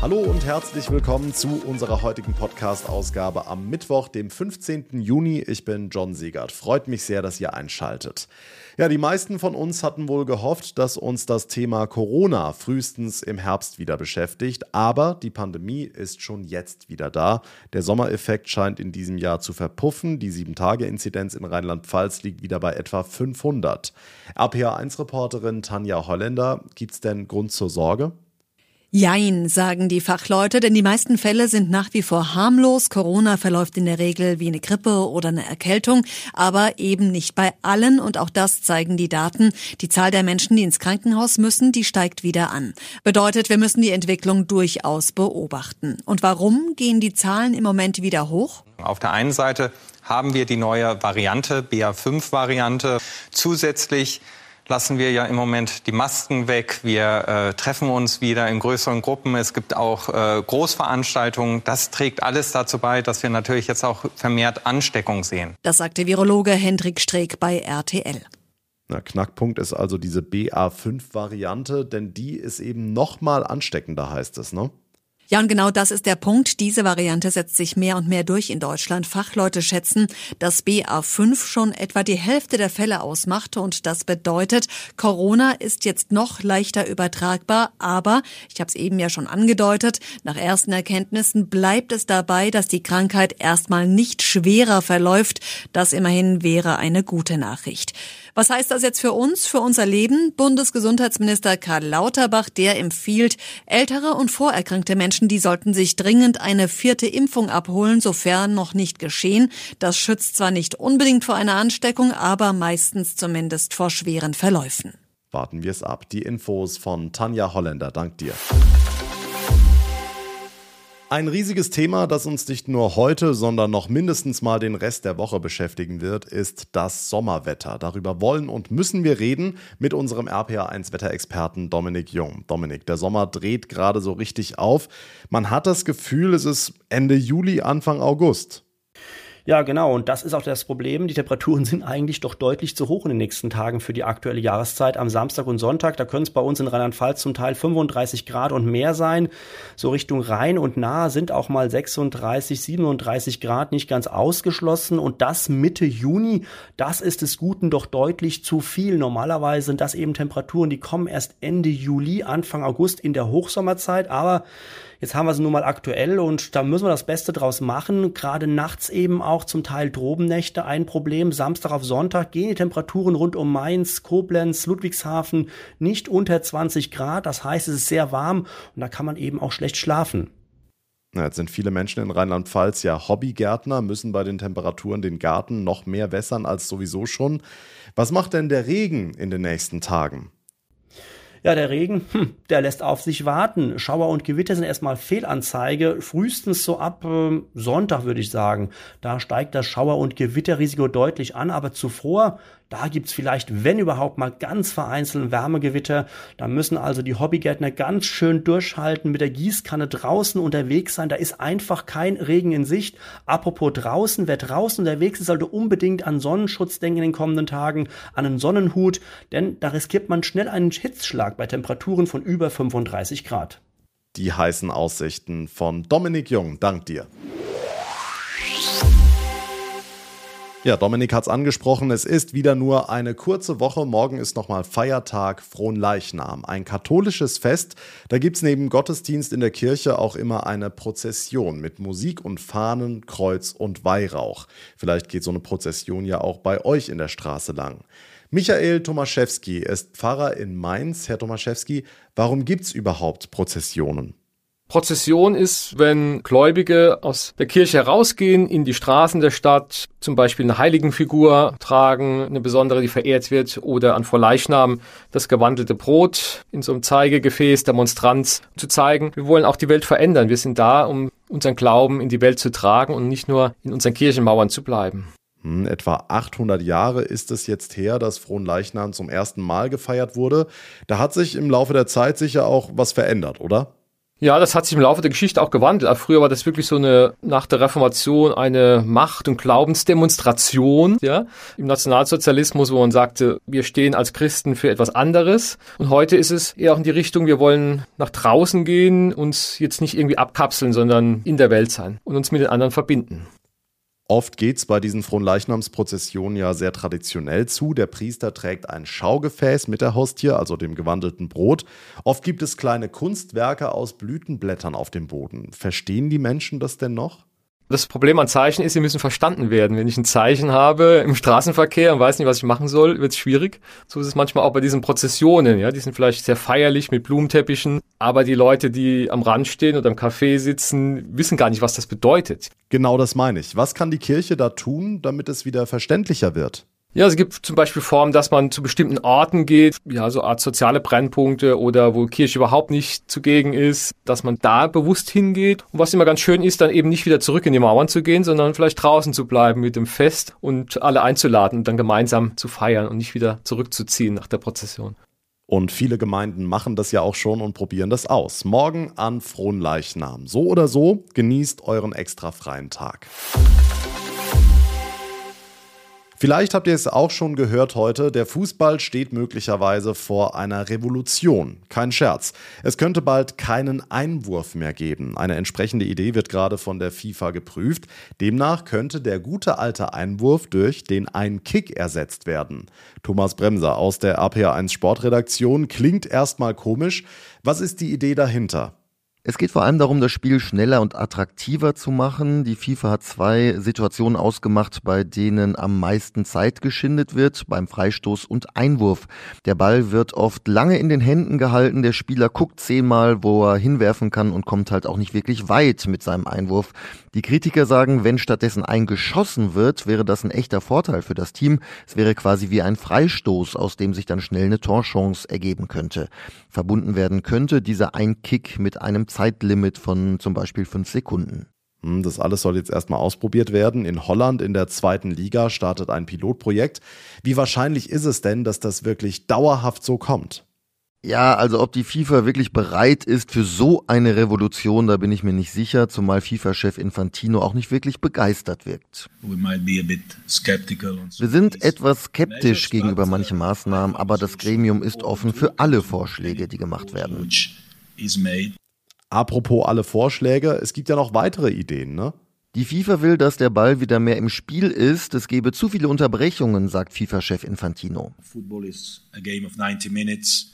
Hallo und herzlich willkommen zu unserer heutigen Podcast-Ausgabe am Mittwoch, dem 15. Juni. Ich bin John Siegert. Freut mich sehr, dass ihr einschaltet. Ja, die meisten von uns hatten wohl gehofft, dass uns das Thema Corona frühestens im Herbst wieder beschäftigt, aber die Pandemie ist schon jetzt wieder da. Der Sommereffekt scheint in diesem Jahr zu verpuffen. Die 7-Tage-Inzidenz in Rheinland-Pfalz liegt wieder bei etwa 500. RPA1-Reporterin Tanja Holländer, gibt es denn Grund zur Sorge? Jein, sagen die Fachleute, denn die meisten Fälle sind nach wie vor harmlos. Corona verläuft in der Regel wie eine Grippe oder eine Erkältung, aber eben nicht bei allen und auch das zeigen die Daten. Die Zahl der Menschen, die ins Krankenhaus müssen, die steigt wieder an. Bedeutet, wir müssen die Entwicklung durchaus beobachten. Und warum gehen die Zahlen im Moment wieder hoch? Auf der einen Seite haben wir die neue Variante, BA5-Variante. Zusätzlich lassen wir ja im Moment die Masken weg. Wir äh, treffen uns wieder in größeren Gruppen. Es gibt auch äh, Großveranstaltungen. Das trägt alles dazu bei, dass wir natürlich jetzt auch vermehrt Ansteckung sehen. Das sagte Virologe Hendrik Streeck bei RTL. Na, Knackpunkt ist also diese BA5-Variante, denn die ist eben noch mal ansteckender, heißt es, ne? Ja, und genau das ist der Punkt. Diese Variante setzt sich mehr und mehr durch in Deutschland. Fachleute schätzen, dass BA5 schon etwa die Hälfte der Fälle ausmacht. Und das bedeutet, Corona ist jetzt noch leichter übertragbar. Aber, ich habe es eben ja schon angedeutet, nach ersten Erkenntnissen bleibt es dabei, dass die Krankheit erstmal nicht schwerer verläuft. Das immerhin wäre eine gute Nachricht. Was heißt das jetzt für uns, für unser Leben? Bundesgesundheitsminister Karl Lauterbach, der empfiehlt, ältere und vorerkrankte Menschen, die sollten sich dringend eine vierte Impfung abholen, sofern noch nicht geschehen. Das schützt zwar nicht unbedingt vor einer Ansteckung, aber meistens zumindest vor schweren Verläufen. Warten wir es ab. Die Infos von Tanja Holländer. Dank dir. Ein riesiges Thema, das uns nicht nur heute, sondern noch mindestens mal den Rest der Woche beschäftigen wird, ist das Sommerwetter. Darüber wollen und müssen wir reden mit unserem RPA1-Wetterexperten Dominik Jung. Dominik, der Sommer dreht gerade so richtig auf. Man hat das Gefühl, es ist Ende Juli, Anfang August. Ja, genau. Und das ist auch das Problem. Die Temperaturen sind eigentlich doch deutlich zu hoch in den nächsten Tagen für die aktuelle Jahreszeit. Am Samstag und Sonntag, da können es bei uns in Rheinland-Pfalz zum Teil 35 Grad und mehr sein. So Richtung Rhein und Nahe sind auch mal 36, 37 Grad nicht ganz ausgeschlossen. Und das Mitte Juni, das ist des Guten doch deutlich zu viel. Normalerweise sind das eben Temperaturen, die kommen erst Ende Juli, Anfang August in der Hochsommerzeit. Aber Jetzt haben wir sie nun mal aktuell und da müssen wir das Beste draus machen. Gerade nachts eben auch zum Teil Drobennächte ein Problem. Samstag auf Sonntag gehen die Temperaturen rund um Mainz, Koblenz, Ludwigshafen nicht unter 20 Grad. Das heißt, es ist sehr warm und da kann man eben auch schlecht schlafen. Jetzt sind viele Menschen in Rheinland-Pfalz ja Hobbygärtner, müssen bei den Temperaturen den Garten noch mehr wässern als sowieso schon. Was macht denn der Regen in den nächsten Tagen? Ja, der Regen, hm, der lässt auf sich warten. Schauer und Gewitter sind erstmal Fehlanzeige. Frühestens so ab äh, Sonntag, würde ich sagen. Da steigt das Schauer- und Gewitterrisiko deutlich an. Aber zuvor da gibt's vielleicht, wenn überhaupt mal ganz vereinzelt Wärmegewitter. Da müssen also die Hobbygärtner ganz schön durchhalten, mit der Gießkanne draußen unterwegs sein. Da ist einfach kein Regen in Sicht. Apropos draußen, wer draußen unterwegs ist, sollte unbedingt an Sonnenschutz denken in den kommenden Tagen, an einen Sonnenhut, denn da riskiert man schnell einen Hitzschlag bei Temperaturen von über 35 Grad. Die heißen Aussichten von Dominik Jung. Dank dir. Ja, Dominik hat es angesprochen, es ist wieder nur eine kurze Woche. Morgen ist nochmal Feiertag Fronleichnam, ein katholisches Fest. Da gibt es neben Gottesdienst in der Kirche auch immer eine Prozession mit Musik und Fahnen, Kreuz und Weihrauch. Vielleicht geht so eine Prozession ja auch bei euch in der Straße lang. Michael Tomaszewski ist Pfarrer in Mainz. Herr Tomaszewski, warum gibt es überhaupt Prozessionen? Prozession ist, wenn Gläubige aus der Kirche herausgehen in die Straßen der Stadt, zum Beispiel eine Heiligenfigur tragen, eine besondere, die verehrt wird, oder an Vorleichnam das gewandelte Brot in so einem Zeigegefäß der Monstranz zu zeigen. Wir wollen auch die Welt verändern. Wir sind da, um unseren Glauben in die Welt zu tragen und nicht nur in unseren Kirchenmauern zu bleiben. Hm, etwa 800 Jahre ist es jetzt her, dass Fronleichnam zum ersten Mal gefeiert wurde. Da hat sich im Laufe der Zeit sicher auch was verändert, oder? Ja, das hat sich im Laufe der Geschichte auch gewandelt. Früher war das wirklich so eine, nach der Reformation, eine Macht- und Glaubensdemonstration, ja. Im Nationalsozialismus, wo man sagte, wir stehen als Christen für etwas anderes. Und heute ist es eher auch in die Richtung, wir wollen nach draußen gehen, uns jetzt nicht irgendwie abkapseln, sondern in der Welt sein und uns mit den anderen verbinden. Oft geht es bei diesen Fronleichnamsprozessionen ja sehr traditionell zu. Der Priester trägt ein Schaugefäß mit der Hostie, also dem gewandelten Brot. Oft gibt es kleine Kunstwerke aus Blütenblättern auf dem Boden. Verstehen die Menschen das denn noch? Das Problem an Zeichen ist, sie müssen verstanden werden. Wenn ich ein Zeichen habe im Straßenverkehr und weiß nicht, was ich machen soll, wird es schwierig. So ist es manchmal auch bei diesen Prozessionen. Ja, die sind vielleicht sehr feierlich mit Blumenteppichen, aber die Leute, die am Rand stehen oder im Café sitzen, wissen gar nicht, was das bedeutet. Genau das meine ich. Was kann die Kirche da tun, damit es wieder verständlicher wird? Ja, es gibt zum Beispiel Formen, dass man zu bestimmten Orten geht, ja, so Art soziale Brennpunkte oder wo Kirche überhaupt nicht zugegen ist, dass man da bewusst hingeht. Und was immer ganz schön ist, dann eben nicht wieder zurück in die Mauern zu gehen, sondern vielleicht draußen zu bleiben mit dem Fest und alle einzuladen und dann gemeinsam zu feiern und nicht wieder zurückzuziehen nach der Prozession. Und viele Gemeinden machen das ja auch schon und probieren das aus. Morgen an Fronleichnam. So oder so, genießt euren extra freien Tag. Vielleicht habt ihr es auch schon gehört heute, der Fußball steht möglicherweise vor einer Revolution. Kein Scherz. Es könnte bald keinen Einwurf mehr geben. Eine entsprechende Idee wird gerade von der FIFA geprüft. Demnach könnte der gute alte Einwurf durch den Ein-Kick ersetzt werden. Thomas Bremser aus der APA1 Sportredaktion klingt erstmal komisch. Was ist die Idee dahinter? Es geht vor allem darum, das Spiel schneller und attraktiver zu machen. Die FIFA hat zwei Situationen ausgemacht, bei denen am meisten Zeit geschindet wird, beim Freistoß und Einwurf. Der Ball wird oft lange in den Händen gehalten, der Spieler guckt zehnmal, wo er hinwerfen kann und kommt halt auch nicht wirklich weit mit seinem Einwurf. Die Kritiker sagen, wenn stattdessen eingeschossen wird, wäre das ein echter Vorteil für das Team. Es wäre quasi wie ein Freistoß, aus dem sich dann schnell eine Torchance ergeben könnte. Verbunden werden könnte dieser Einkick mit einem Zeitlimit von zum Beispiel fünf Sekunden. Hm, das alles soll jetzt erstmal ausprobiert werden. In Holland in der zweiten Liga startet ein Pilotprojekt. Wie wahrscheinlich ist es denn, dass das wirklich dauerhaft so kommt? Ja, also ob die FIFA wirklich bereit ist für so eine Revolution, da bin ich mir nicht sicher, zumal FIFA-Chef Infantino auch nicht wirklich begeistert wirkt. Wir sind etwas skeptisch gegenüber manchen Maßnahmen, aber das Gremium ist offen für alle Vorschläge, die gemacht werden. Apropos alle Vorschläge, es gibt ja noch weitere Ideen, ne? Die FIFA will, dass der Ball wieder mehr im Spiel ist. Es gebe zu viele Unterbrechungen, sagt FIFA-Chef Infantino.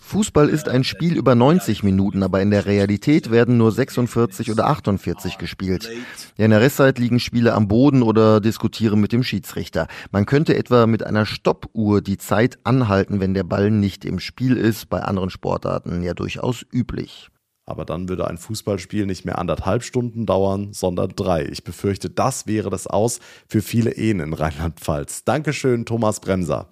Fußball ist ein Spiel über 90 Minuten, aber in der Realität werden nur 46 oder 48 gespielt. In der Restzeit liegen Spiele am Boden oder diskutieren mit dem Schiedsrichter. Man könnte etwa mit einer Stoppuhr die Zeit anhalten, wenn der Ball nicht im Spiel ist, bei anderen Sportarten ja durchaus üblich. Aber dann würde ein Fußballspiel nicht mehr anderthalb Stunden dauern, sondern drei. Ich befürchte, das wäre das Aus für viele Ehen in Rheinland-Pfalz. Dankeschön, Thomas Bremser.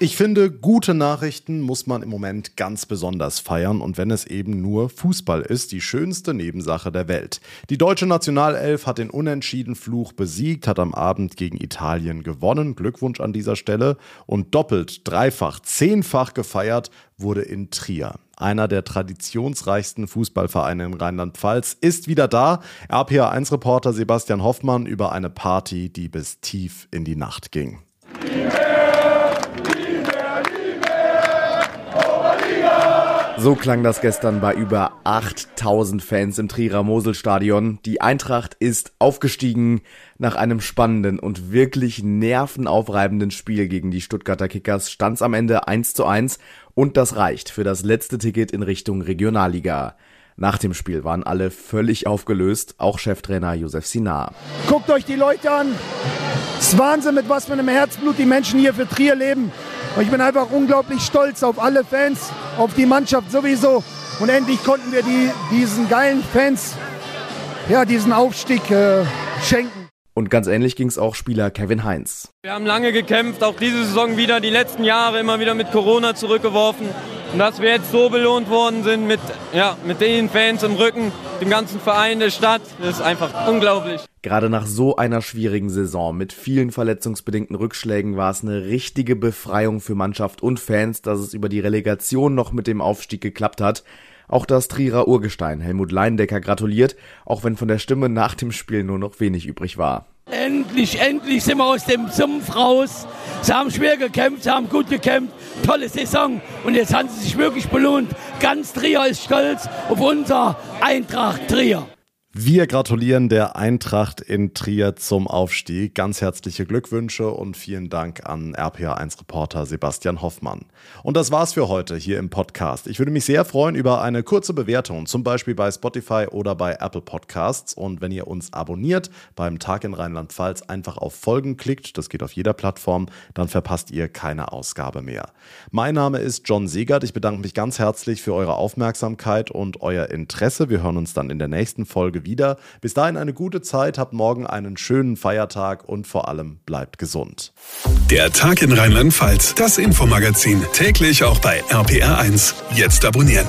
Ich finde, gute Nachrichten muss man im Moment ganz besonders feiern und wenn es eben nur Fußball ist, die schönste Nebensache der Welt. Die deutsche Nationalelf hat den unentschieden Fluch besiegt, hat am Abend gegen Italien gewonnen. Glückwunsch an dieser Stelle. Und doppelt, dreifach, zehnfach gefeiert wurde in Trier. Einer der traditionsreichsten Fußballvereine in Rheinland-Pfalz ist wieder da. RPA1-Reporter Sebastian Hoffmann über eine Party, die bis tief in die Nacht ging. So klang das gestern bei über 8000 Fans im Trierer Moselstadion. Die Eintracht ist aufgestiegen nach einem spannenden und wirklich nervenaufreibenden Spiel gegen die Stuttgarter Kickers. Stand's am Ende 1 zu 1 und das reicht für das letzte Ticket in Richtung Regionalliga. Nach dem Spiel waren alle völlig aufgelöst, auch Cheftrainer Josef Sinar. Guckt euch die Leute an. Es ist Wahnsinn, mit was für einem Herzblut die Menschen hier für Trier leben. Und ich bin einfach unglaublich stolz auf alle Fans, auf die Mannschaft sowieso. Und endlich konnten wir die, diesen geilen Fans ja, diesen Aufstieg äh, schenken. Und ganz ähnlich ging es auch Spieler Kevin Heinz. Wir haben lange gekämpft, auch diese Saison wieder, die letzten Jahre immer wieder mit Corona zurückgeworfen. Und dass wir jetzt so belohnt worden sind mit, ja, mit den Fans im Rücken, dem ganzen Verein der Stadt, ist einfach unglaublich. Gerade nach so einer schwierigen Saison mit vielen verletzungsbedingten Rückschlägen war es eine richtige Befreiung für Mannschaft und Fans, dass es über die Relegation noch mit dem Aufstieg geklappt hat. Auch das Trierer Urgestein Helmut Leindecker gratuliert, auch wenn von der Stimme nach dem Spiel nur noch wenig übrig war. Endlich, endlich sind wir aus dem Sumpf raus. Sie haben schwer gekämpft, sie haben gut gekämpft. Tolle Saison. Und jetzt haben sie sich wirklich belohnt. Ganz Trier ist stolz auf unser Eintracht Trier. Wir gratulieren der Eintracht in Trier zum Aufstieg. Ganz herzliche Glückwünsche und vielen Dank an RPA1-Reporter Sebastian Hoffmann. Und das war's für heute hier im Podcast. Ich würde mich sehr freuen über eine kurze Bewertung, zum Beispiel bei Spotify oder bei Apple Podcasts. Und wenn ihr uns abonniert beim Tag in Rheinland-Pfalz, einfach auf Folgen klickt, das geht auf jeder Plattform, dann verpasst ihr keine Ausgabe mehr. Mein Name ist John Segert. Ich bedanke mich ganz herzlich für eure Aufmerksamkeit und euer Interesse. Wir hören uns dann in der nächsten Folge wieder. Bis dahin eine gute Zeit, habt morgen einen schönen Feiertag und vor allem bleibt gesund. Der Tag in Rheinland-Pfalz, das Infomagazin, täglich auch bei RPR1. Jetzt abonnieren.